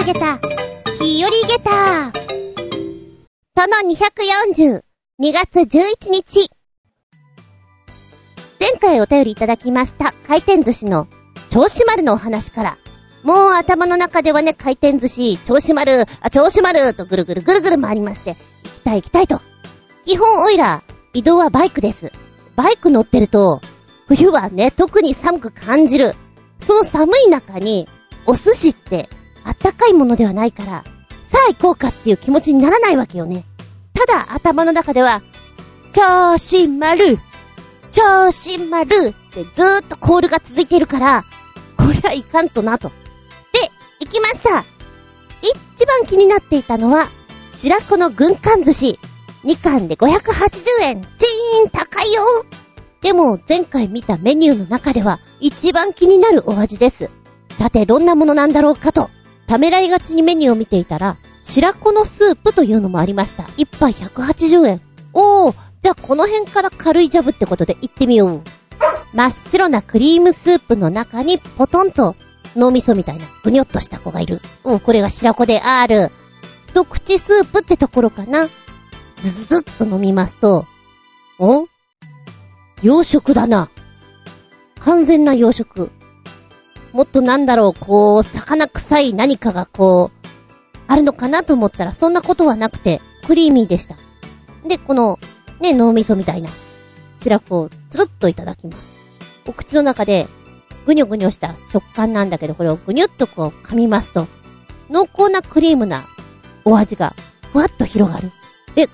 あげた、日和ゲタその240、2月11日。前回お便りいただきました回転寿司の銚子丸のお話から、もう頭の中ではね、回転寿司、銚子丸、あ、銚子丸とぐるぐるぐるぐる回りまして、行きたい行きたいと。基本オイラー、移動はバイクです。バイク乗ってると、冬はね、特に寒く感じる。その寒い中に、お寿司って、あったかいものではないから、さあ行こうかっていう気持ちにならないわけよね。ただ頭の中では、調子丸調子丸ってずーっとコールが続いているから、これはいかんとなと。で、行きました一番気になっていたのは、白子の軍艦寿司。2貫で580円。チーン高いよでも、前回見たメニューの中では、一番気になるお味です。さて、どんなものなんだろうかと。ためらいがちにメニューを見ていたら、白子のスープというのもありました。一杯180円。おー、じゃあこの辺から軽いジャブってことで行ってみよう。真っ白なクリームスープの中にポトンと脳みそみたいなぐにょっとした子がいる。うん、これが白子である。一口スープってところかな。ずずずっと飲みますと、お洋食だな。完全な洋食。もっとなんだろう、こう、魚臭い何かがこう、あるのかなと思ったらそんなことはなくて、クリーミーでした。で、この、ね、脳みそみたいな、白子をつるっといただきます。お口の中で、ぐにょぐにょした食感なんだけど、これをぐにゅっとこう噛みますと、濃厚なクリームなお味が、ふわっと広がる。え、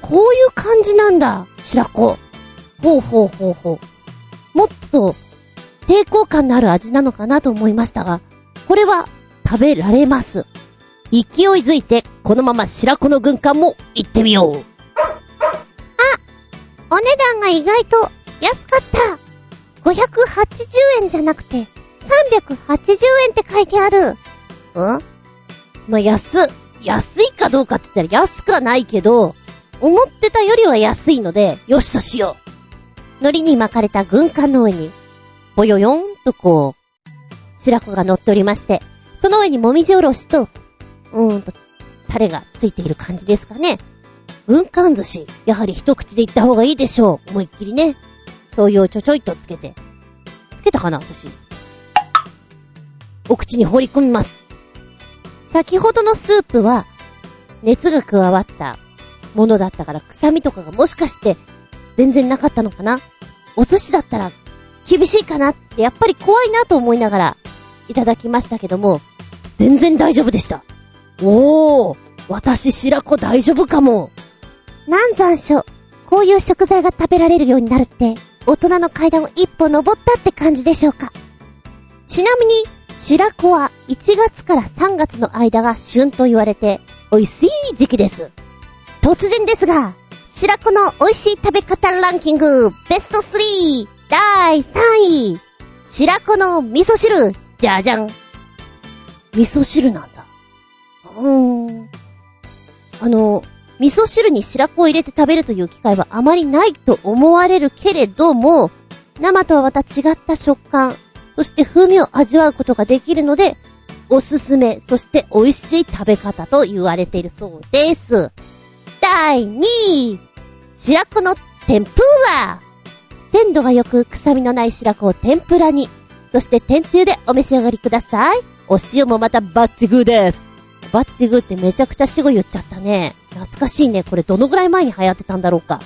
こういう感じなんだ、白子。ほうほうほうほう。もっと、抵抗感のある味なのかなと思いましたが、これは食べられます。勢いづいて、このまま白子の軍艦も行ってみよう。お値段が意外と安かった。580円じゃなくて、380円って書いてある。ん？まあ、安、安いかどうかって言ったら安くはないけど、思ってたよりは安いので、よしとしよう。海苔に巻かれた軍艦の上に、ぼよよんとこう、白子が乗っておりまして、その上にもみじおろしと、うーんと、タレがついている感じですかね。軍艦寿司、やはり一口でいった方がいいでしょう。思いっきりね。醤油をちょちょいとつけて。つけたかな私。お口に放り込みます。先ほどのスープは、熱が加わったものだったから臭みとかがもしかして全然なかったのかなお寿司だったら厳しいかなってやっぱり怖いなと思いながらいただきましたけども、全然大丈夫でした。おー、私白子大丈夫かも。南山椒。こういう食材が食べられるようになるって、大人の階段を一歩登ったって感じでしょうか。ちなみに、白子は1月から3月の間が旬と言われて、美味しい時期です。突然ですが、白子の美味しい食べ方ランキング、ベスト 3! 第3位白子の味噌汁じゃじゃん味噌汁なんだ。うーん。あの、味噌汁に白子を入れて食べるという機会はあまりないと思われるけれども、生とはまた違った食感、そして風味を味わうことができるので、おすすめ、そして美味しい食べ方と言われているそうです。第2位白子の天ぷら鮮度が良く臭みのない白子を天ぷらに、そして天つゆでお召し上がりください。お塩もまたバッチグーです。バッチグーってめちゃくちゃ死後言っちゃったね。懐かしいね。これどのぐらい前に流行ってたんだろうか。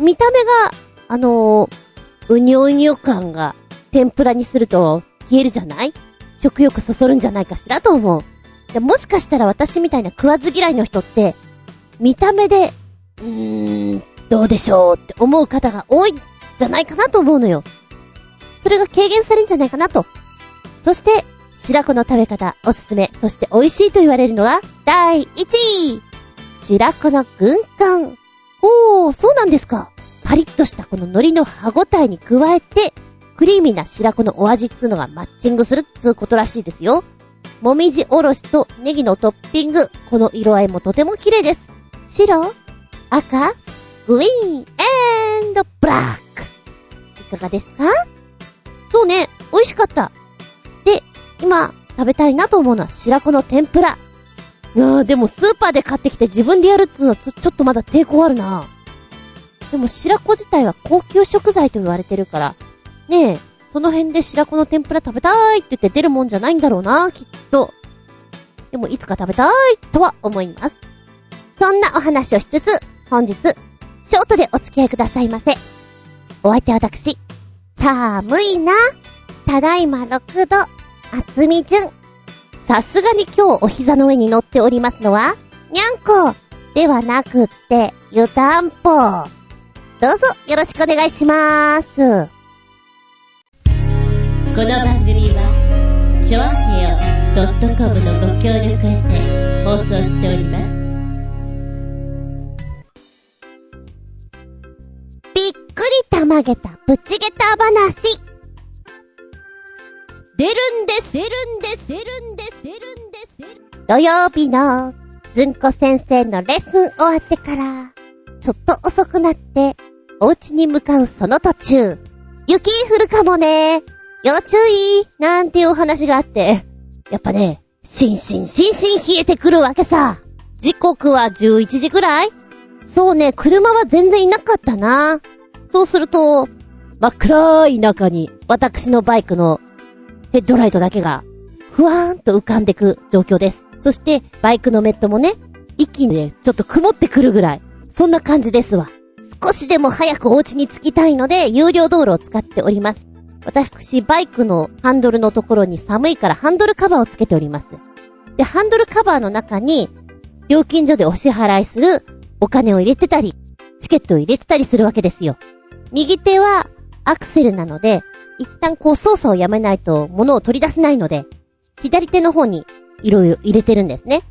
見た目が、あのー、うにょうにょ感が天ぷらにすると消えるじゃない？食欲そそるんじゃないかしらと思う。でもしかしたら私みたいな食わず嫌いの人って、見た目で、うーん、どうでしょうって思う方が多いんじゃないかなと思うのよ。それが軽減されるんじゃないかなと。そして、白子の食べ方、おすすめ、そして美味しいと言われるのは、第1位白子の軍艦。おー、そうなんですか。パリッとしたこの海苔の歯ごたえに加えて、クリーミーな白子のお味っつうのがマッチングするっつうことらしいですよ。もみじおろしとネギのトッピング。この色合いもとても綺麗です。白赤グリーンブラック。いかがですか？そうね、美味しかった。で、今、食べたいなと思うのは白子の天ぷら。うん、でもスーパーで買ってきて自分でやるっつうのはちょっとまだ抵抗あるな。でも白子自体は高級食材と言われてるから、ねえ、その辺で白子の天ぷら食べたいって言って出るもんじゃないんだろうな、きっと。でもいつか食べたいとは思います。そんなお話をしつつ、本日、ショートでお付き合いくださいませ。お相手は私、寒いな。ただいま6度、厚み順。さすがに今日お膝の上に乗っておりますのは、にゃんこではなくって、湯たんぽ。どうぞよろしくお願いしまーす。この番組は、ちょあへよ .com のご協力へて放送しております。くりたまげたぶちげた話。出るんです出るんです出るんです出るんです土曜日のずんこ先生のレッスン終わってから、ちょっと遅くなって、お家に向かうその途中、雪降るかもね。要注意なんていうお話があって、やっぱね、しんしんしんしん冷えてくるわけさ。時刻は11時くらいそうね、車は全然いなかったな。そうすると、真っ暗い中に、私のバイクのヘッドライトだけが、ふわーんと浮かんでく状況です。そして、バイクのメットもね、一気にね、ちょっと曇ってくるぐらい、そんな感じですわ。少しでも早くお家に着きたいので、有料道路を使っております。私、バイクのハンドルのところに寒いからハンドルカバーをつけております。で、ハンドルカバーの中に、料金所でお支払いするお金を入れてたり、チケットを入れてたりするわけですよ。右手はアクセルなので、一旦こう操作をやめないと物を取り出せないので、左手の方にいろいろ入れてるんですね。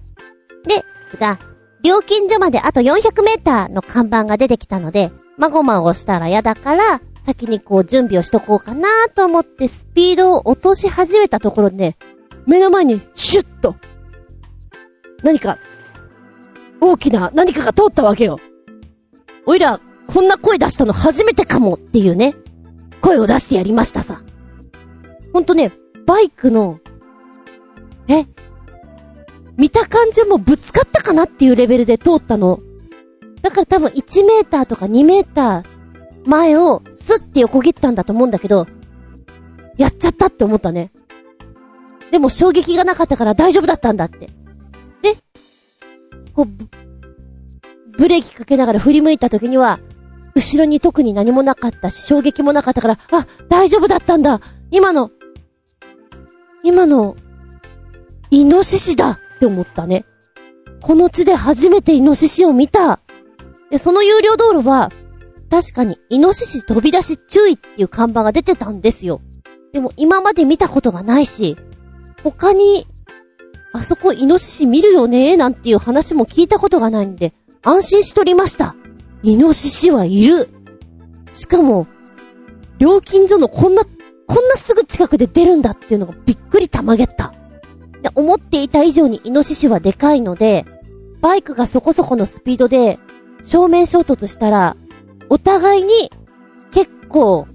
で、が、料金所まであと400メーターの看板が出てきたので、まごまごしたら嫌だから、先にこう準備をしとこうかなと思ってスピードを落とし始めたところで、目の前にシュッと、何か、大きな何かが通ったわけよ。おいら、こんな声出したの初めてかもっていうね。声を出してやりましたさ。ほんとね、バイクの、え見た感じもぶつかったかなっていうレベルで通ったの。だから多分1メーターとか2メーター前をスッて横切ったんだと思うんだけど、やっちゃったって思ったね。でも衝撃がなかったから大丈夫だったんだって。で、こう、ブレーキかけながら振り向いた時には、後ろに特に何もなかったし、衝撃もなかったから、あ、大丈夫だったんだ今の、今の、イノシシだって思ったね。この地で初めてイノシシを見た。で、その有料道路は、確かにイノシシ飛び出し注意っていう看板が出てたんですよ。でも今まで見たことがないし、他に、あそこイノシシ見るよねなんていう話も聞いたことがないんで、安心しとりました。イノシシはいる。しかも、料金所のこんな、こんなすぐ近くで出るんだっていうのがびっくりたまげった。で、思っていた以上にイノシシはでかいので、バイクがそこそこのスピードで正面衝突したら、お互いに結構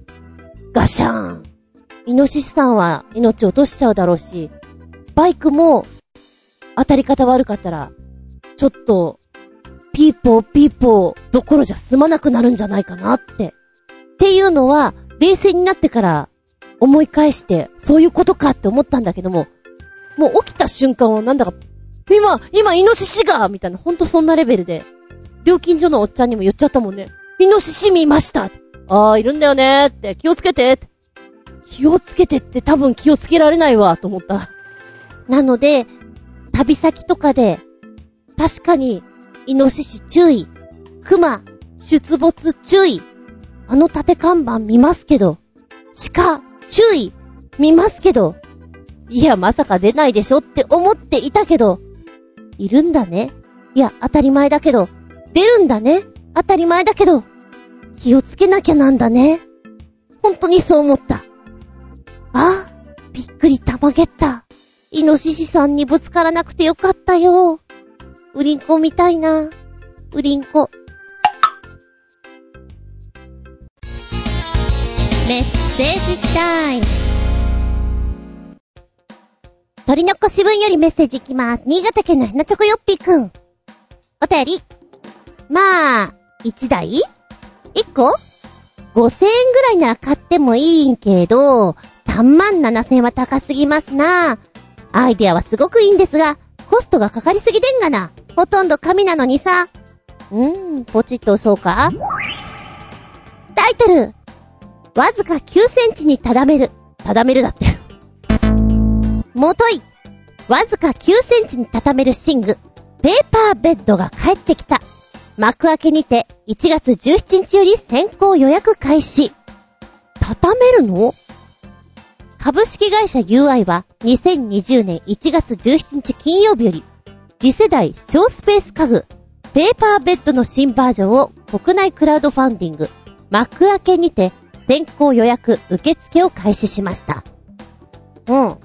ガシャーン。イノシシさんは命落としちゃうだろうし、バイクも当たり方悪かったら、ちょっとピーポーピーポーどころじゃ済まなくなるんじゃないかなって。っていうのは、冷静になってから思い返して、そういうことかって思ったんだけども、もう起きた瞬間はなんだか、今、今、イノシシがみたいな、ほんとそんなレベルで、料金所のおっちゃんにも言っちゃったもんね。イノシシ見ましたああ、いるんだよねって、気をつけて気をつけてって多分気をつけられないわ、と思った。なので、旅先とかで、確かにイノシシ注意。熊、出没注意。あの縦看板見ますけど。鹿、注意。見ますけど。いや、まさか出ないでしょって思っていたけど。いるんだね。いや、当たり前だけど。出るんだね。当たり前だけど。気をつけなきゃなんだね。本当にそう思った。あ、びっくりたまげった。イノシシさんにぶつからなくてよかったよ。ウリンコ見たいな。ウリンコ。メッセージタイム。鳥の子分よりメッセージいきます。新潟県のひなちょこよっぴーくん。お便り。まあ、1台 ?1 個 ?5000 円ぐらいなら買ってもいいんけど、3万7000円は高すぎますな。アイデアはすごくいいんですが、コストがかかりすぎでんがな。ほとんど紙なのにさ。うーん、ポチッと押そうかタイトルわずか9センチにただめる。ただめるだって。もとい。わずか9センチに畳める寝具。ペーパーベッドが帰ってきた。幕開けにて1月17日より先行予約開始。畳めるの？株式会社 UI は2020年1月17日金曜日より次世代小スペース家具ペーパーベッドの新バージョンを国内クラウドファンディング幕開けにて先行予約受付を開始しました。うん。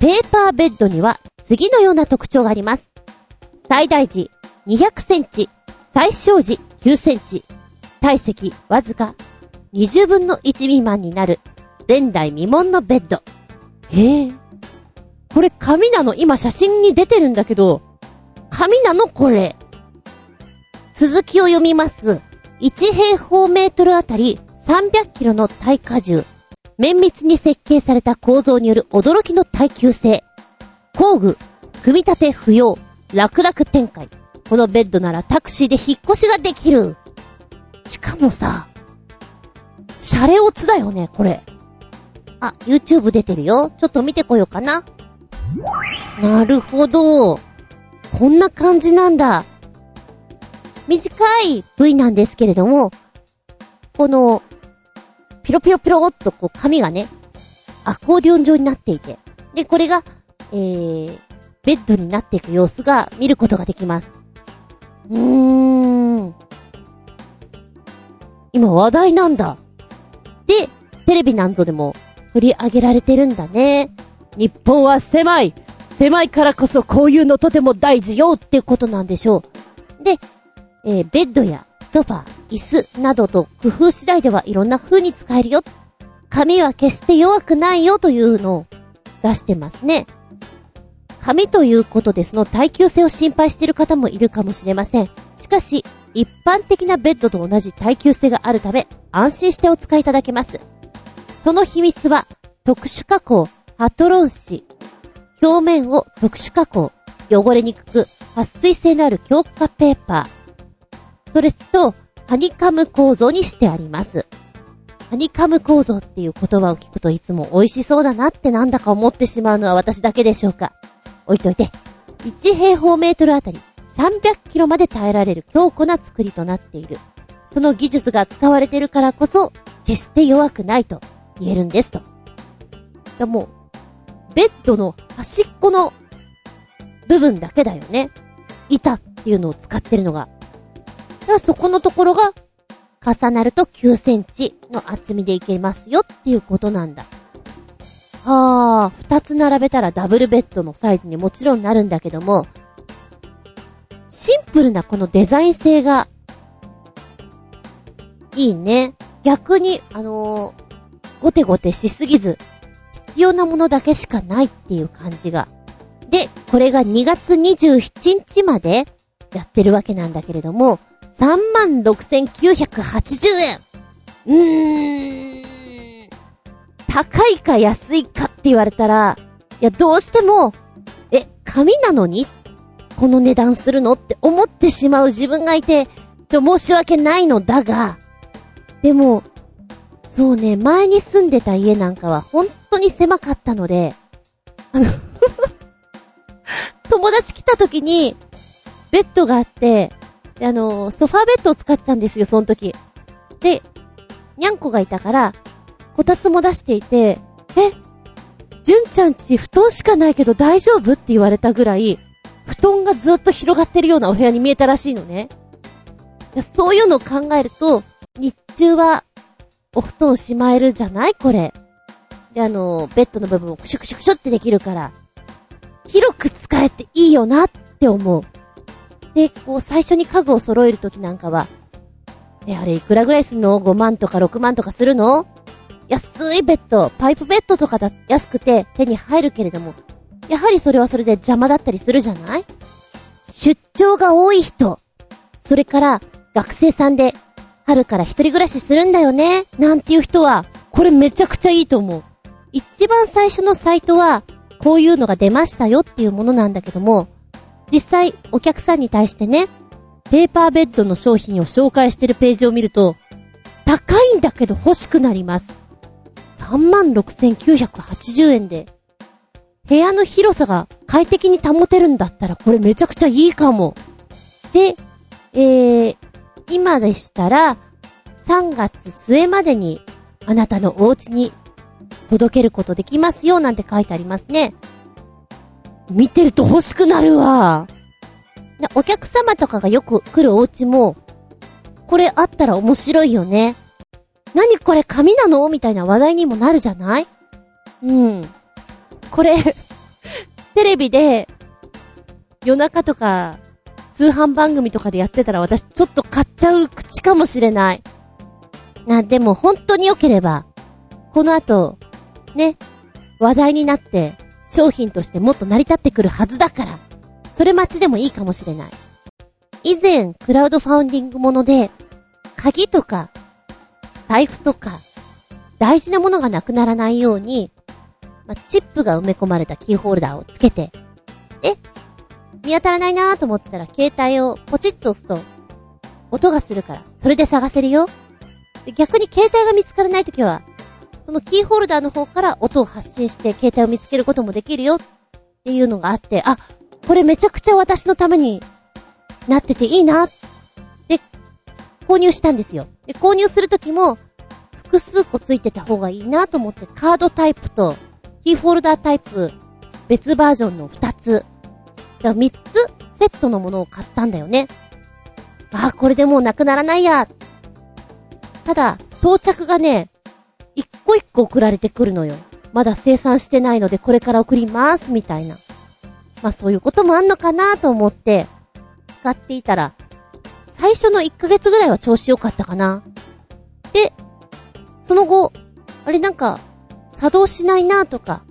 ペーパーベッドには次のような特徴があります。最大時200センチ、最小時9センチ、体積わずか20分の1未満になる前代未聞のベッド。へえ。これ紙なの？今写真に出てるんだけど、紙なの？これ。続きを読みます。1平方メートルあたり300キロの耐荷重。綿密に設計された構造による驚きの耐久性。工具、組み立て不要、楽々展開。このベッドならタクシーで引っ越しができる。しかもさ、シャレオツだよね、これ。あ、YouTube 出てるよ。ちょっと見てこようかな。なるほど。こんな感じなんだ。短い V なんですけれども、この、ピロピロピロっとこう紙がね、アコーディオン状になっていて、で、これが、えー、ベッドになっていく様子が見ることができます。うーん。今話題なんだ。で、テレビなんぞでも取り上げられてるんだね。日本は狭い狭いからこそこういうのとても大事よってことなんでしょう。で、えー、ベッドやソファー、椅子などと工夫次第ではいろんな風に使えるよ。紙は決して弱くないよというのを出してますね。紙ということでその耐久性を心配している方もいるかもしれません。しかし、一般的なベッドと同じ耐久性があるため、安心してお使いいただけます。その秘密は、特殊加工、ハトロン紙。表面を特殊加工、汚れにくく、撥水性のある強化ペーパー。それと、ハニカム構造にしてあります。ハニカム構造っていう言葉を聞くといつも美味しそうだなってなんだか思ってしまうのは私だけでしょうか。置いといて。1平方メートルあたり300キロまで耐えられる強固な作りとなっている。その技術が使われているからこそ、決して弱くないと言えるんですと。でもう、ベッドの端っこの部分だけだよね。板っていうのを使ってるのが。だからそこのところが重なると9センチの厚みでいけますよっていうことなんだ。はあ、二つ並べたらダブルベッドのサイズにもちろんなるんだけども、シンプルなこのデザイン性が、いいね。逆に、あのー、ごてごてしすぎず、必要なものだけしかないっていう感じが。で、これが2月27日までやってるわけなんだけれども、36,980円。うーん。高いか安いかって言われたら、いや、どうしても、え、紙なのに？この値段するのって思ってしまう自分がいて、と申し訳ないのだが、でも、そうね、前に住んでた家なんかは本当に狭かったので、あの 友達来た時に、ベッドがあって、あの、ソファーベッドを使ってたんですよ、その時。で、にゃんこがいたから、こたつも出していて、え、じゅんちゃんち布団しかないけど大丈夫って言われたぐらい、布団がずっと広がってるようなお部屋に見えたらしいのね。そういうのを考えると、日中は、お布団しまえるじゃない？これ。で、あの、ベッドの部分をクシュクシュクシュってできるから、広く使えていいよなって思う。で、こう、最初に家具を揃えるときなんかは、え、あれいくらぐらいすんの ?5 万とか6万とかするの？安いベッド、パイプベッドとかだ、安くて手に入るけれども、やはりそれはそれで邪魔だったりするじゃない？出張が多い人、それから学生さんで春から一人暮らしするんだよね、なんていう人は、これめちゃくちゃいいと思う。一番最初のサイトは、こういうのが出ましたよっていうものなんだけども、実際お客さんに対してね、ペーパーベッドの商品を紹介してるページを見ると、高いんだけど欲しくなります。36,980円で、部屋の広さが快適に保てるんだったらこれめちゃくちゃいいかも。で、えー、今でしたら、3月末までにあなたのお家に届けることできますよなんて書いてありますね。見てると欲しくなるわ。お客様とかがよく来るお家も、これあったら面白いよね。何これ紙なのみたいな話題にもなるじゃない？うん。これテレビで、夜中とか、通販番組とかでやってたら私ちょっと買っちゃう口かもしれない。な、でも本当に良ければ、この後、ね、話題になって、商品としてもっと成り立ってくるはずだから、それ待ちでもいいかもしれない。以前、クラウドファウンディングもので、鍵とか、財布とか、大事なものがなくならないように、まチップが埋め込まれたキーホルダーをつけて、で、見当たらないなーと思ったら携帯をポチッと押すと、音がするから、それで探せるよ。で逆に携帯が見つからないときは、そのキーホルダーの方から音を発信して携帯を見つけることもできるよっていうのがあって、あ、これめちゃくちゃ私のためになってていいなって購入したんですよ。で、購入するときも複数個ついてた方がいいなと思ってカードタイプとキーホルダータイプ別バージョンの2つ。だ3つセットのものを買ったんだよね。あ、これでもうなくならないや。ただ、到着がね、一個一個送られてくるのよ。まだ生産してないのでこれから送ります、みたいな。まあそういうこともあんのかなと思って、使っていたら、最初の1ヶ月ぐらいは調子良かったかな。で、その後、あれなんか、作動しないなとか、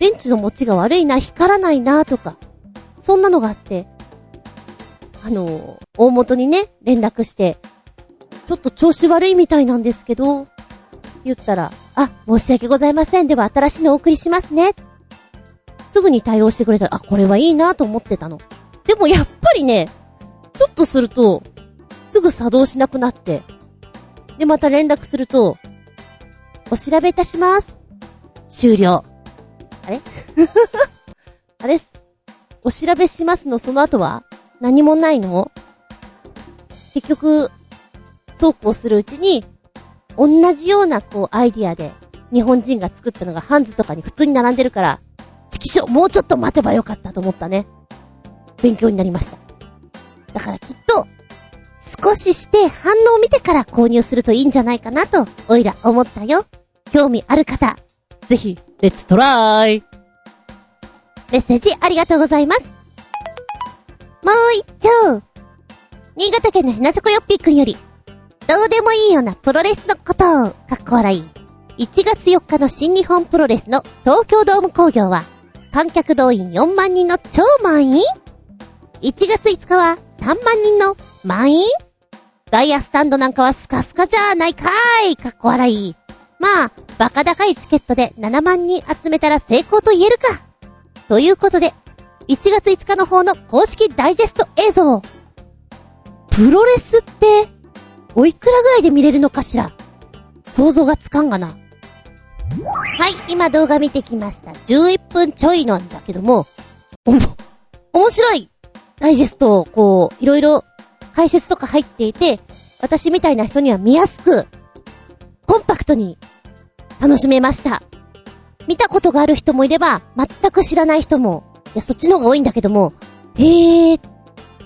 電池の持ちが悪いな、光らないなとか、そんなのがあって、あの大元にね、連絡して、ちょっと調子悪いみたいなんですけど、言ったら、あ、申し訳ございません。では新しいのお送りしますね。すぐに対応してくれたら、あ、これはいいなと思ってたの。でもやっぱりね、ちょっとすると、すぐ作動しなくなって、で、また連絡すると、お調べいたします。終了。あれ？あれすお調べしますのその後は？何もないの？結局、そうこうするうちに、同じようなこうアイディアで日本人が作ったのがハンズとかに普通に並んでるから、チキショもうちょっと待てばよかったと思ったね。勉強になりました。だからきっと、少しして反応を見てから購入するといいんじゃないかなと、おいら思ったよ。興味ある方、ぜひ、レッツトライメッセージありがとうございます。もう一丁。新潟県のひなちょこよっぴーくんより、どうでもいいようなプロレスのことを、かっこ笑い。1月4日の新日本プロレスの東京ドーム工業は、観客動員4万人の超満員 ?1 月5日は3万人の満員？ガイアスタンドなんかはスカスカじゃないかーいかっこ笑い。まあ、バカ高いチケットで7万人集めたら成功と言えるか。ということで、1月5日の方の公式ダイジェスト映像。プロレスって、おいくらぐらいで見れるのかしら？想像がつかんがな。はい、今動画見てきました。11分ちょいなんだけども、おも、面白いダイジェストを、こう、いろいろ解説とか入っていて、私みたいな人には見やすく、コンパクトに楽しめました。見たことがある人もいれば、全く知らない人も、いや、そっちの方が多いんだけども、へえ、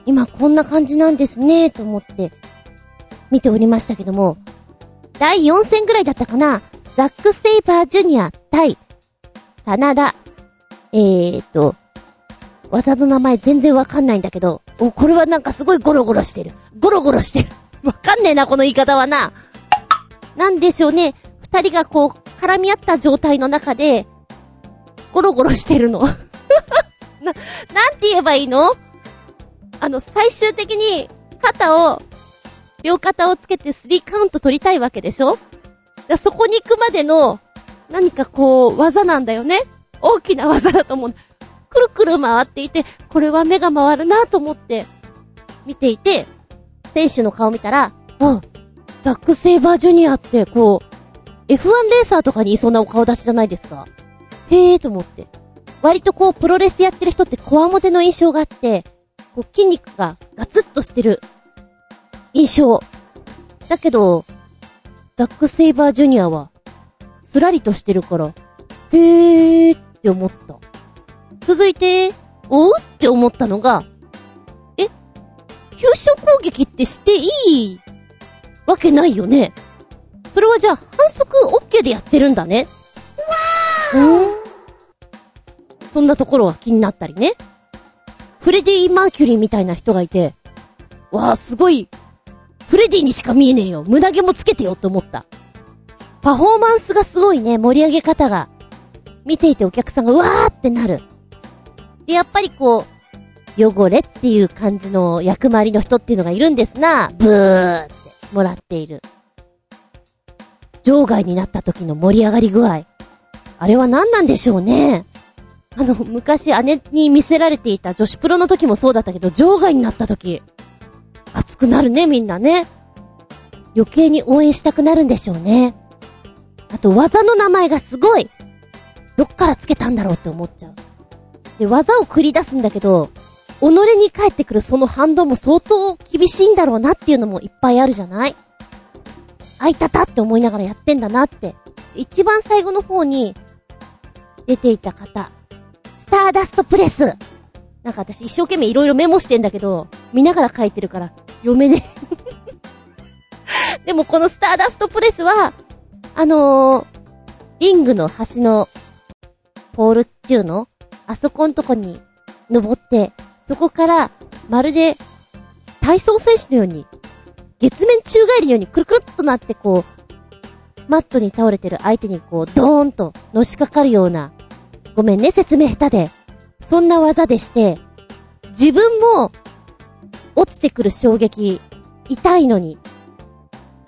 今こんな感じなんですね、と思って、見ておりましたけども、第4戦ぐらいだったかな、ザック・セイバージュニア対、真田、えーと、技の名前全然わかんないんだけど、お、これはなんかすごいゴロゴロしてる。ゴロゴロしてる。わかんねえな、この言い方はな。なんでしょうね。二人がこう、絡み合った状態の中で、ゴロゴロしてるの。な、なんて言えばいいの？あの、最終的に、肩を、両肩をつけて3カウント取りたいわけでしょ？だそこに行くまでの、何かこう、技なんだよね？大きな技だと思う。くるくる回っていて、これは目が回るなと思って、見ていて、選手の顔見たら、あ、ザック・セイバージュニアって、こう、F1 レーサーとかにいそうなお顔出しじゃないですか。へえーと思って。割とこう、プロレスやってる人ってコアモテの印象があって、こう、筋肉がガツッとしてる印象。だけど、ザック・セイバージュニアは、スラリとしてるから、へえーって思った。続いて、おうって思ったのが、え？急所攻撃ってしていい？わけないよね。それはじゃあ反則 OK でやってるんだね。わーそんなところは気になったりね。フレディ・マーキュリーみたいな人がいて、わあ、すごい、フレディにしか見えねえよ。胸毛もつけてよって思った。パフォーマンスがすごいね、盛り上げ方が。見ていてお客さんがうわーってなる。で、やっぱりこう、汚れっていう感じの役回りの人っていうのがいるんですな、ブーってもらっている。場外になった時の盛り上がり具合。あれは何なんでしょうね。あの、昔姉に見せられていた女子プロの時もそうだったけど、場外になった時、熱くなるね、みんなね。余計に応援したくなるんでしょうね。あと、技の名前がすごいどっからつけたんだろうって思っちゃう。で、技を繰り出すんだけど、己に返ってくるその反動も相当厳しいんだろうなっていうのもいっぱいあるじゃないあいたたって思いながらやってんだなって。一番最後の方に出ていた方。スターダストプレス。なんか私一生懸命いろいろメモしてんだけど、見ながら書いてるから読めね でもこのスターダストプレスは、あのー、リングの端のポールっちゅうの？あそこんとこに登って、そこから、まるで、体操選手のように、月面宙返りのようにくるくるっとなってこう、マットに倒れてる相手にこう、ドーンとのしかかるような、ごめんね、説明下手で。そんな技でして、自分も、落ちてくる衝撃、痛いのに、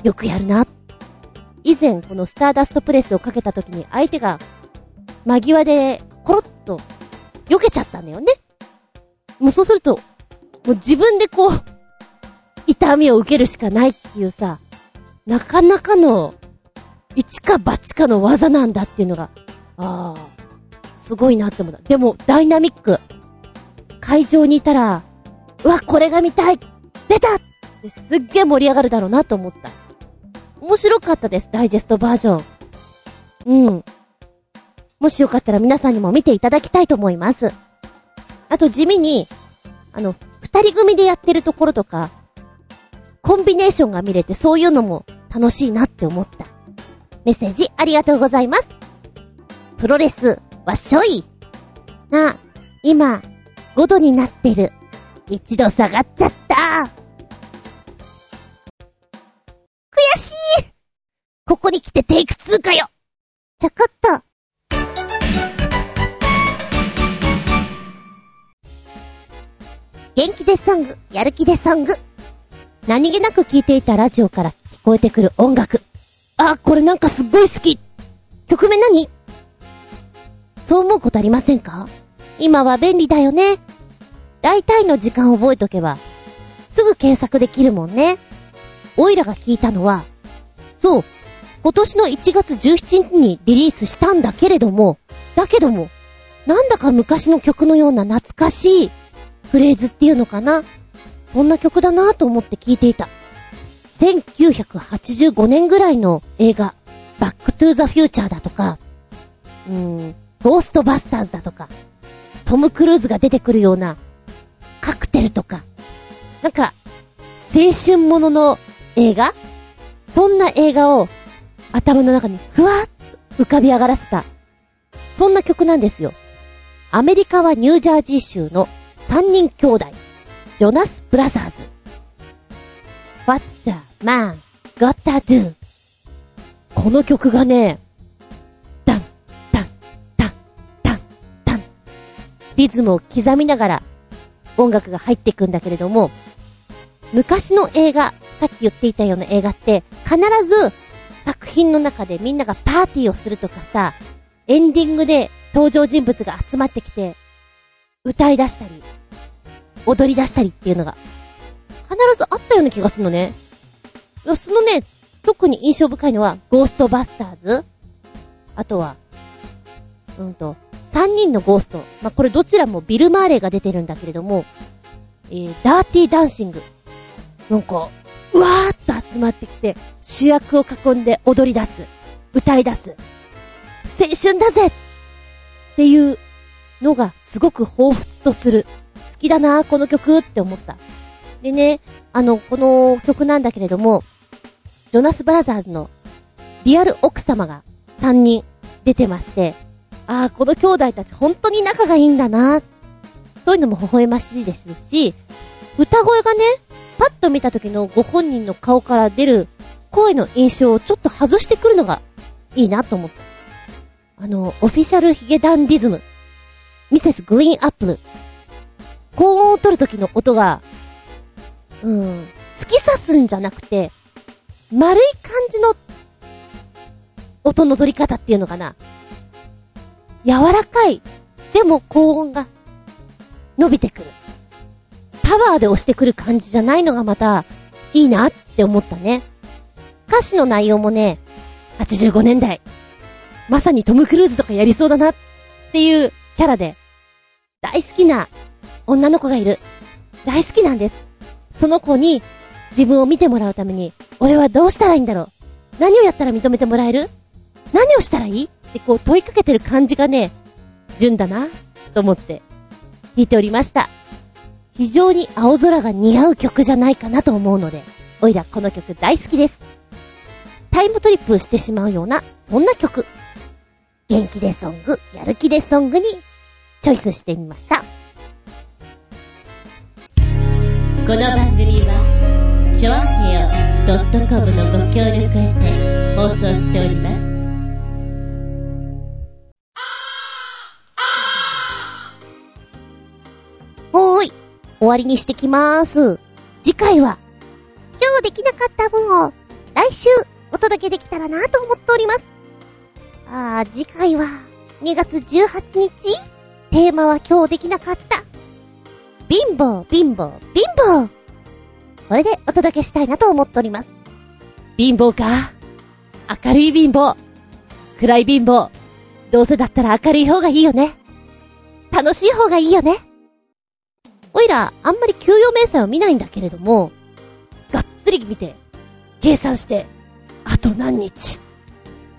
よくやるな。以前、このスターダストプレスをかけた時に相手が、間際で、コロッと避けちゃったんだよね。もうそうすると、もう自分でこう、痛みを受けるしかないっていうさ、なかなかの、一か八かの技なんだっていうのが、ああ、すごいなって思った。でも、ダイナミック。会場にいたら、うわ、これが見たい出たってすっげえ盛り上がるだろうなと思った。面白かったです、ダイジェストバージョン。うん。もしよかったら皆さんにも見ていただきたいと思います。あと地味に、あの、二人組でやってるところとか、コンビネーションが見れてそういうのも楽しいなって思った。メッセージありがとうございます。プロレス、わっしょい。な、今、5度になってる。一度下がっちゃった。悔しいここに来てテイク2かよちょこっと、元気でソング、やる気でソング。何気なく聴いていたラジオから聞こえてくる音楽。あ、これなんかすっごい好き。曲名何？そう思うことありませんか？今は便利だよね。大体の時間覚えとけば、すぐ検索できるもんね。おいらが聞いたのは、そう、今年の1月17日にリリースしたんだけれども、だけども、なんだか昔の曲のような懐かしいフレーズっていうのかな？そんな曲だなと思って聞いていた。1985年ぐらいの映画、バックトゥーザフューチャーだとか、うーん、ゴーストバスターズだとか、トム・クルーズが出てくるような、カクテルとか、なんか、青春ものの映画？そんな映画を頭の中にふわっと浮かび上がらせた、そんな曲なんですよ。アメリカはニュージャージー州の三人兄弟、ジョナス・ブラザーズ。What the man gotta do? この曲がね、ダン、ダン、ダン、ダン、ダン。リズムを刻みながら音楽が入っていくんだけれども、昔の映画、さっき言っていたような映画って、必ず作品の中でみんながパーティーをするとかさ、エンディングで登場人物が集まってきて、歌い出したり、踊り出したりっていうのが、必ずあったような気がするのね。そのね、特に印象深いのは、ゴーストバスターズあとは、うんと、三人のゴースト。まあ、これどちらもビル・マーレーが出てるんだけれども、えー、ダーティーダンシング。なんか、うわーっと集まってきて、主役を囲んで踊り出す。歌い出す。青春だぜっていうのがすごく彷彿とする。好きだなこの曲って思った。でね、あの、この曲なんだけれども、ジョナス・ブラザーズのリアル奥様が3人出てまして、ああ、この兄弟たち本当に仲がいいんだな。そういうのも微笑ましいですし、歌声がね、パッと見た時のご本人の顔から出る声の印象をちょっと外してくるのがいいなと思った。あの、オフィシャルヒゲダンディズム、ミセスグリーンアップル、高音を取る時の音が、うん、突き刺すんじゃなくて、丸い感じの音の取り方っていうのかな。柔らかい。でも高音が伸びてくる。パワーで押してくる感じじゃないのがまたいいなって思ったね。歌詞の内容もね、85年代。まさにトム・クルーズとかやりそうだなっていうキャラで、大好きな女の子がいる。大好きなんです。その子に自分を見てもらうために、俺はどうしたらいいんだろう何をやったら認めてもらえる？何をしたらいい？ってこう問いかけてる感じがね、純だな、と思って、弾いておりました。非常に青空が似合う曲じゃないかなと思うので、おいらこの曲大好きです。タイムトリップしてしまうような、そんな曲。元気でソング、やる気でソングに、チョイスしてみました。この番組は、ちょあへよ .com のご協力へて放送しております。ほーい。終わりにしてきまーす。次回は、今日できなかった分を、来週、お届けできたらなと思っております。あー、次回は、2月18日？テーマは今日できなかった。貧乏、貧乏、貧乏これでお届けしたいなと思っております。貧乏か？明るい貧乏。暗い貧乏。どうせだったら明るい方がいいよね。楽しい方がいいよね。おいら、あんまり給与明細を見ないんだけれども、がっつり見て、計算して、あと何日。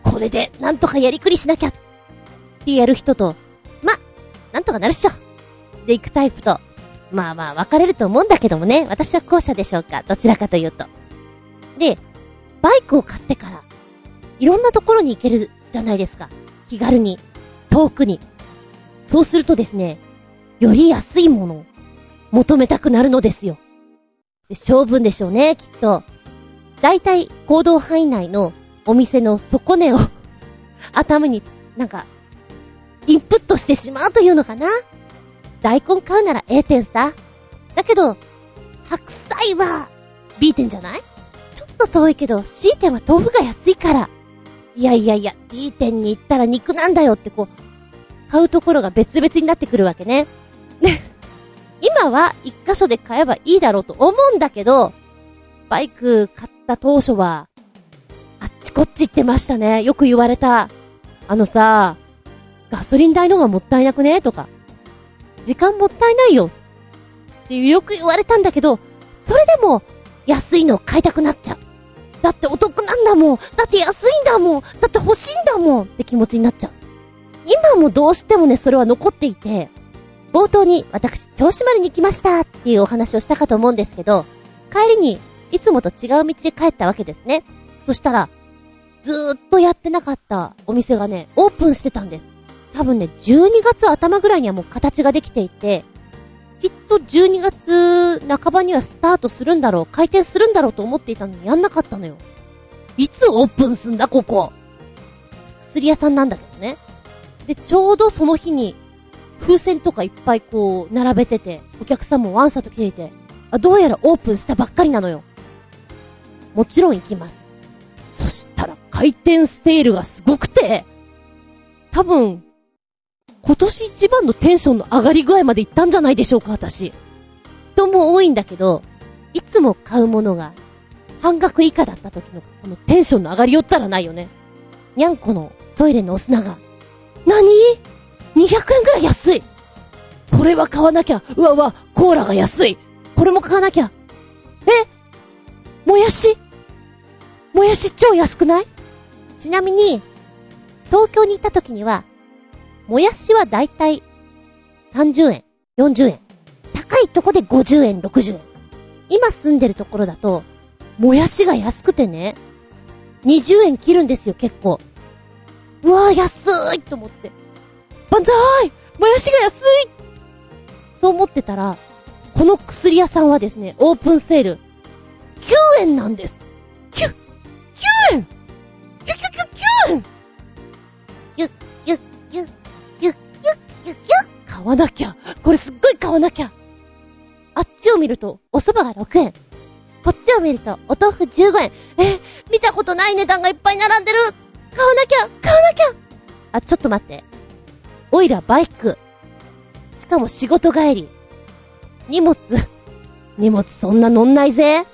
これで、なんとかやりくりしなきゃ。ってやる人と、ま、なんとかなるっしょ。で行くタイプと、まあまあ分かれると思うんだけどもね、私は後者でしょうか。どちらかというと。で、バイクを買ってから、いろんなところに行けるじゃないですか。気軽に、遠くに。そうするとですね、より安いものを求めたくなるのですよ。で性分でしょうね、きっと。だいたい行動範囲内のお店の底根を頭になんか、インプットしてしまうというのかな。大根買うなら A 点さ。だけど、白菜は B 点じゃない？ちょっと遠いけど C 点は豆腐が安いから。いやいやいや、D 点に行ったら肉なんだよってこう、買うところが別々になってくるわけね。今は一箇所で買えばいいだろうと思うんだけど、バイク買った当初は、あっちこっち行ってましたね。よく言われた。あのさ、ガソリン代の方がもったいなくね？とか。時間もったいないよ。ってよく言われたんだけど、それでも、安いのを買いたくなっちゃう。だってお得なんだもん。だって安いんだもん。だって欲しいんだもん。って気持ちになっちゃう。今もどうしてもね、それは残っていて、冒頭に私、銚子丸に来ましたっていうお話をしたかと思うんですけど、帰りに、いつもと違う道で帰ったわけですね。そしたら、ずーっとやってなかったお店がね、オープンしてたんです。多分ね、12月頭ぐらいにはもう形ができていて、きっと12月半ばにはスタートするんだろう、開店するんだろうと思っていたのにやんなかったのよ。いつオープンすんだ、ここ。薬屋さんなんだけどね。で、ちょうどその日に風船とかいっぱいこう、並べてて、お客さんもワンサと来ていて、あ、どうやらオープンしたばっかりなのよ。もちろん行きます。そしたら回転セールがすごくて、多分、今年一番のテンションの上がり具合まで行ったんじゃないでしょうか、私。人も多いんだけど、いつも買うものが半額以下だった時のこのテンションの上がりよったらないよね。にゃんこのトイレのお砂が、何 ?200 円ぐらい安いこれは買わなきゃ。うわうわ、コーラが安い。これも買わなきゃ。え？もやし？もやし超安くない？ちなみに、東京に行った時には、もやしはだいたい30円、40円。高いとこで50円、60円。今住んでるところだと、もやしが安くてね、20円切るんですよ、結構。うわぁ、安いと思って。万歳もやしが安いそう思ってたら、この薬屋さんはですね、オープンセール、9円なんです !9、9円 !9、9、9円 !9、買わなきゃ。これすっごい買わなきゃ。あっちを見ると、お蕎麦が6円。こっちを見ると、お豆腐15円。え、見たことない値段がいっぱい並んでる買わなきゃ買わなきゃあ、ちょっと待って。おいらバイク。しかも仕事帰り。荷物。荷物そんな乗んないぜ。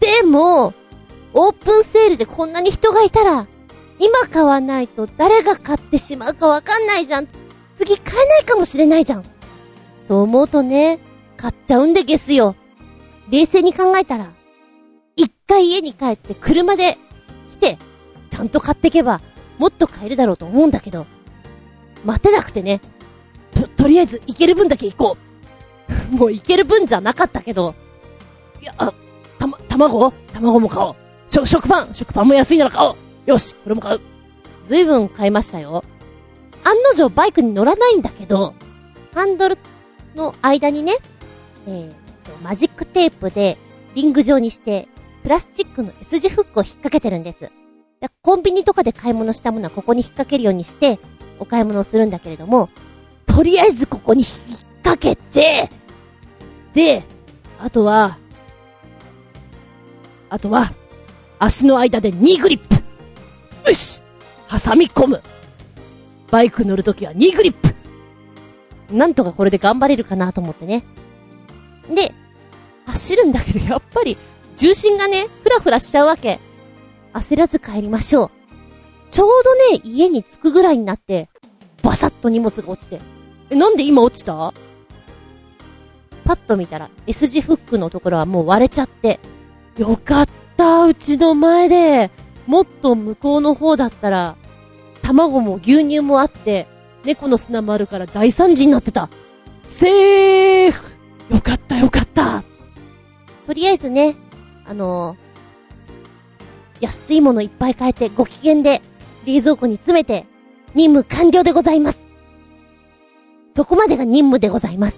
でも、オープンセールでこんなに人がいたら、今買わないと誰が買ってしまうかわかんないじゃん。次買えないかもしれないじゃん。そう思うとね、買っちゃうんでゲスよ。冷静に考えたら、一回家に帰って車で来て、ちゃんと買ってけば、もっと買えるだろうと思うんだけど、待てなくてね。と、とりあえず行ける分だけ行こう。もう行ける分じゃなかったけど、いや、あ、たま、卵？卵も買おう。食、食パン？食パンも安いなら買おうよしこれも買うずいぶん買いましたよ。案の定バイクに乗らないんだけど、ハンドルの間にね、えー、マジックテープでリング状にして、プラスチックの S 字フックを引っ掛けてるんです。コンビニとかで買い物したものはここに引っ掛けるようにして、お買い物をするんだけれども、とりあえずここに引っ掛けて、で、あとは、あとは、足の間で2グリップ。よし！挟み込む。バイク乗るときは2グリップなんとかこれで頑張れるかなと思ってね。で、走るんだけど、やっぱり、重心がね、ふらふらしちゃうわけ。焦らず帰りましょう。ちょうどね、家に着くぐらいになって、バサッと荷物が落ちて。え、なんで今落ちた？パッと見たら、S 字フックのところはもう割れちゃって。よかった、うちの前で。もっと向こうの方だったら、卵も牛乳もあって、猫の砂もあるから大惨事になってた。セーフよかったよかったとりあえずね、あのー、安いものいっぱい買えてご機嫌で冷蔵庫に詰めて任務完了でございます。そこまでが任務でございます。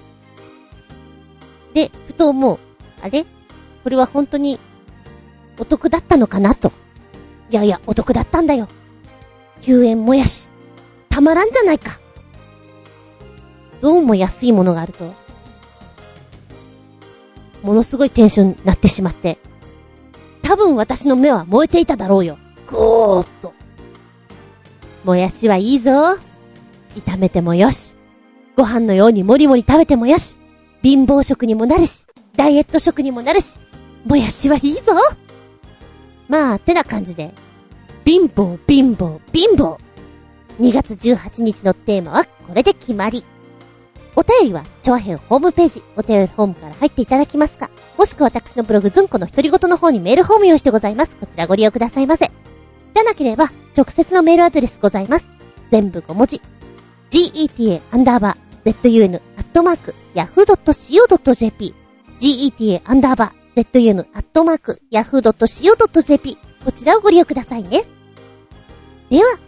で、ふと思う。あれ？これは本当にお得だったのかなと。いやいや、お得だったんだよ。9円もやし。たまらんじゃないか。どうも安いものがあると、ものすごいテンションになってしまって、多分私の目は燃えていただろうよ。ゴーっと。もやしはいいぞ。炒めてもよし。ご飯のようにもりもり食べてもよし。貧乏食にもなるし、ダイエット食にもなるし、もやしはいいぞ。まあ、てな感じで、貧乏、貧乏、貧乏。2月18日のテーマはこれで決まり。お便りは、チョアヘホームページ、お便りフォームから入っていただきますか、もしくは私のブログズンコの独り言の方にメールフォーム用意してございます。こちらご利用くださいませ。じゃなければ、直接のメールアドレスございます。全部5文字。geta アンダーバー zun アットマーク yahoo.co.jp geta アンダーバー zun アットマーク yahoo.co.jp こちらをご利用くださいね。では、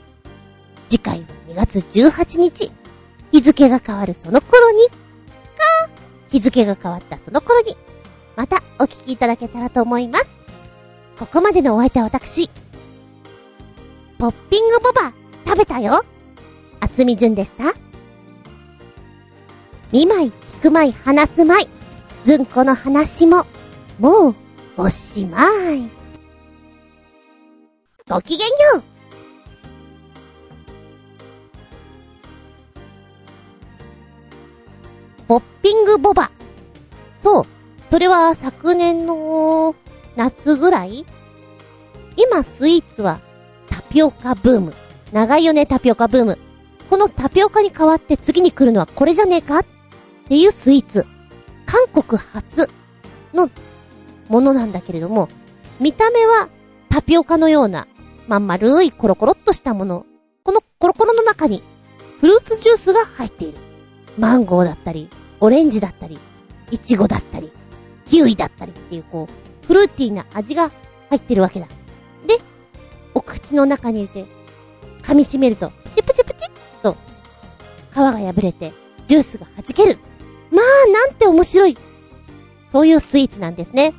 次回は2月18日、日付が変わるその頃に、か、日付が変わったその頃に、またお聞きいただけたらと思います。ここまでのお相手は私、ポッピングボバ食べたよ。厚みじゅんでした。見舞い、聞く舞い、話す舞い。ずんこの話も、もう、おしまい。ごきげんようポッピングボバ。そう。それは昨年の夏ぐらい？今スイーツはタピオカブーム。長いよねタピオカブーム。このタピオカに代わって次に来るのはこれじゃねえか？っていうスイーツ。韓国初のものなんだけれども、見た目はタピオカのようなまん丸いコロコロっとしたもの。このコロコロの中にフルーツジュースが入っている。マンゴーだったり、オレンジだったり、イチゴだったり、キウイだったりっていうこう、フルーティーな味が入ってるわけだ。で、お口の中に入れて、噛み締めると、プチプチプチッと、皮が破れて、ジュースが弾ける。まあ、なんて面白い。そういうスイーツなんですね。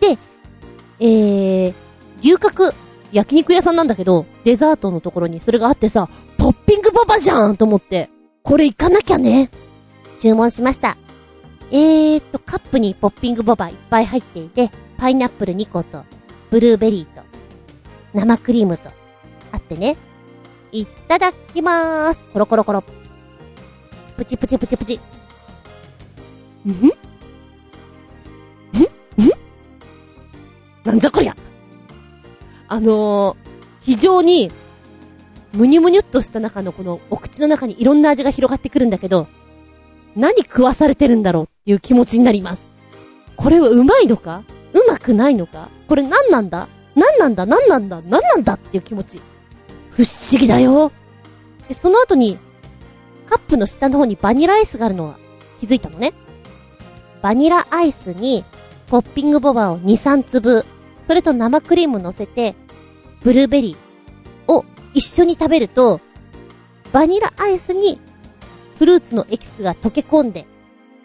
で、えー、牛角、焼肉屋さんなんだけど、デザートのところにそれがあってさ、ポッピングババじゃんと思って、これ行かなきゃね。注文しました。えーと、カップにポッピングボバいっぱい入っていて、パイナップル2個と、ブルーベリーと、生クリームと、あってね。いただきまーす。コロコロコロ。プチプチプチプチ。んん？んん？なんじゃこりゃ？あのー、非常に、むにゅむにゅっとした中のこのお口の中にいろんな味が広がってくるんだけど、何食わされてるんだろうっていう気持ちになります。これはうまいのか？うまくないのか？これ何なんだ？何なんだ？何なんだ？何なんだっていう気持ち。不思議だよ。で、その後に、カップの下の方にバニラアイスがあるのは気づいたのね。バニラアイスに、ポッピングボバを2、3粒、それと生クリーム乗せて、ブルーベリーを一緒に食べると、バニラアイスにフルーツのエキスが溶け込んで、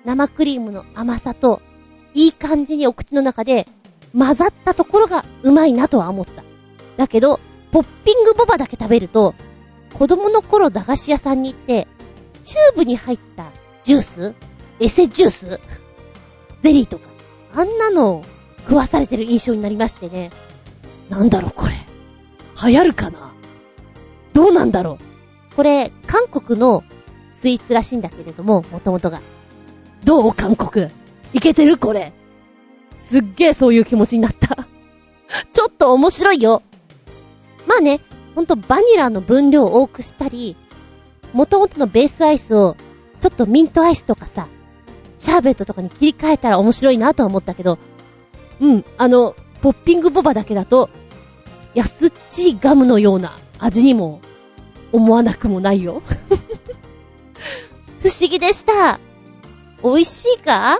生クリームの甘さと、いい感じにお口の中で混ざったところがうまいなとは思った。だけど、ポッピングボバだけ食べると、子供の頃駄菓子屋さんに行って、チューブに入ったジュースエセジュースゼリーとか、あんなの食わされてる印象になりましてね。なんだろうこれ。流行るかな？どうなんだろう？これ、韓国のスイーツらしいんだけれども、もともとが。どう韓国？いけてる？これ。すっげえそういう気持ちになった ちょっと面白いよ。まあね、ほんとバニラの分量を多くしたり、もともとのベースアイスを、ちょっとミントアイスとかさ、シャーベットとかに切り替えたら面白いなとは思ったけど、うん、あの、ポッピングボバだけだと、安っちいガムのような味にも思わなくもないよ 不思議でした。美味しいか？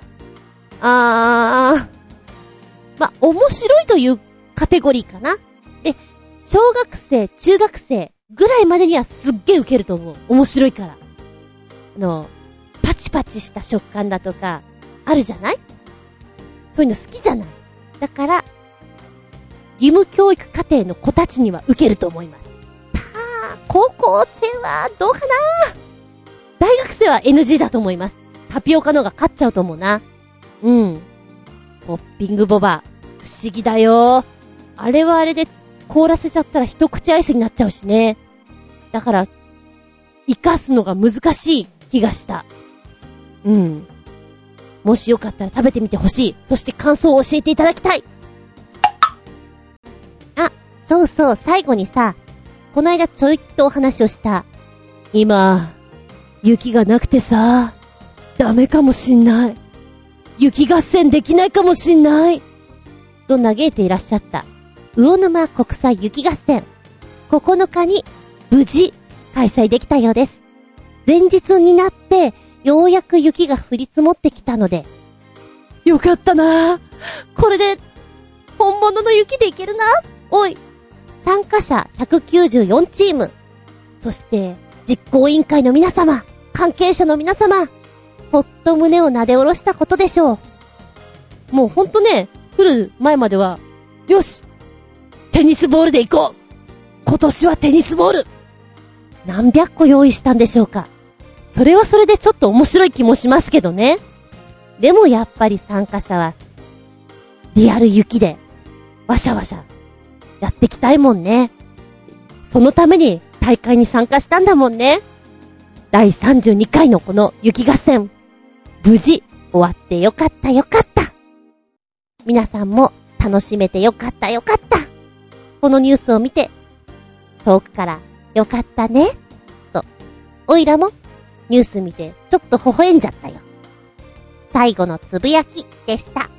あー。ま面白いというカテゴリーかな。で、小学生、中学生ぐらいまでにはすっげえウケると思う。面白いから。あの、パチパチした食感だとか、あるじゃない？そういうの好きじゃない？だから、義務教育課程の子たちには受けると思います。たー、高校生はどうかな？大学生は NG だと思います。タピオカの方が勝っちゃうと思うな。うん。ポッピングボバ。不思議だよ。あれはあれで凍らせちゃったら一口アイスになっちゃうしね。だから、生かすのが難しい気がした。うん。もしよかったら食べてみてほしい。そして感想を教えていただきたい。あ、そうそう、最後にさ、この間ちょいっとお話をした。今、雪がなくてさ、ダメかもしんない。雪合戦できないかもしんない。と嘆いていらっしゃった、魚沼国際雪合戦。9日に無事開催できたようです。前日になって、ようやく雪が降り積もってきたので、よかったなこれで、本物の雪でいけるなおい。参加者194チーム。そして、実行委員会の皆様。関係者の皆様、ほっと胸を撫で下ろしたことでしょう。もうほんとね、来る前までは、よしテニスボールで行こう今年はテニスボール何百個用意したんでしょうかそれはそれでちょっと面白い気もしますけどね。でもやっぱり参加者は、リアル雪で、わしゃわしゃ、やってきたいもんね。そのために大会に参加したんだもんね。第32回のこの雪合戦、無事終わってよかったよかった。皆さんも楽しめてよかったよかった。このニュースを見て、遠くからよかったね、と、おいらもニュース見てちょっと微笑んじゃったよ。最後のつぶやきでした。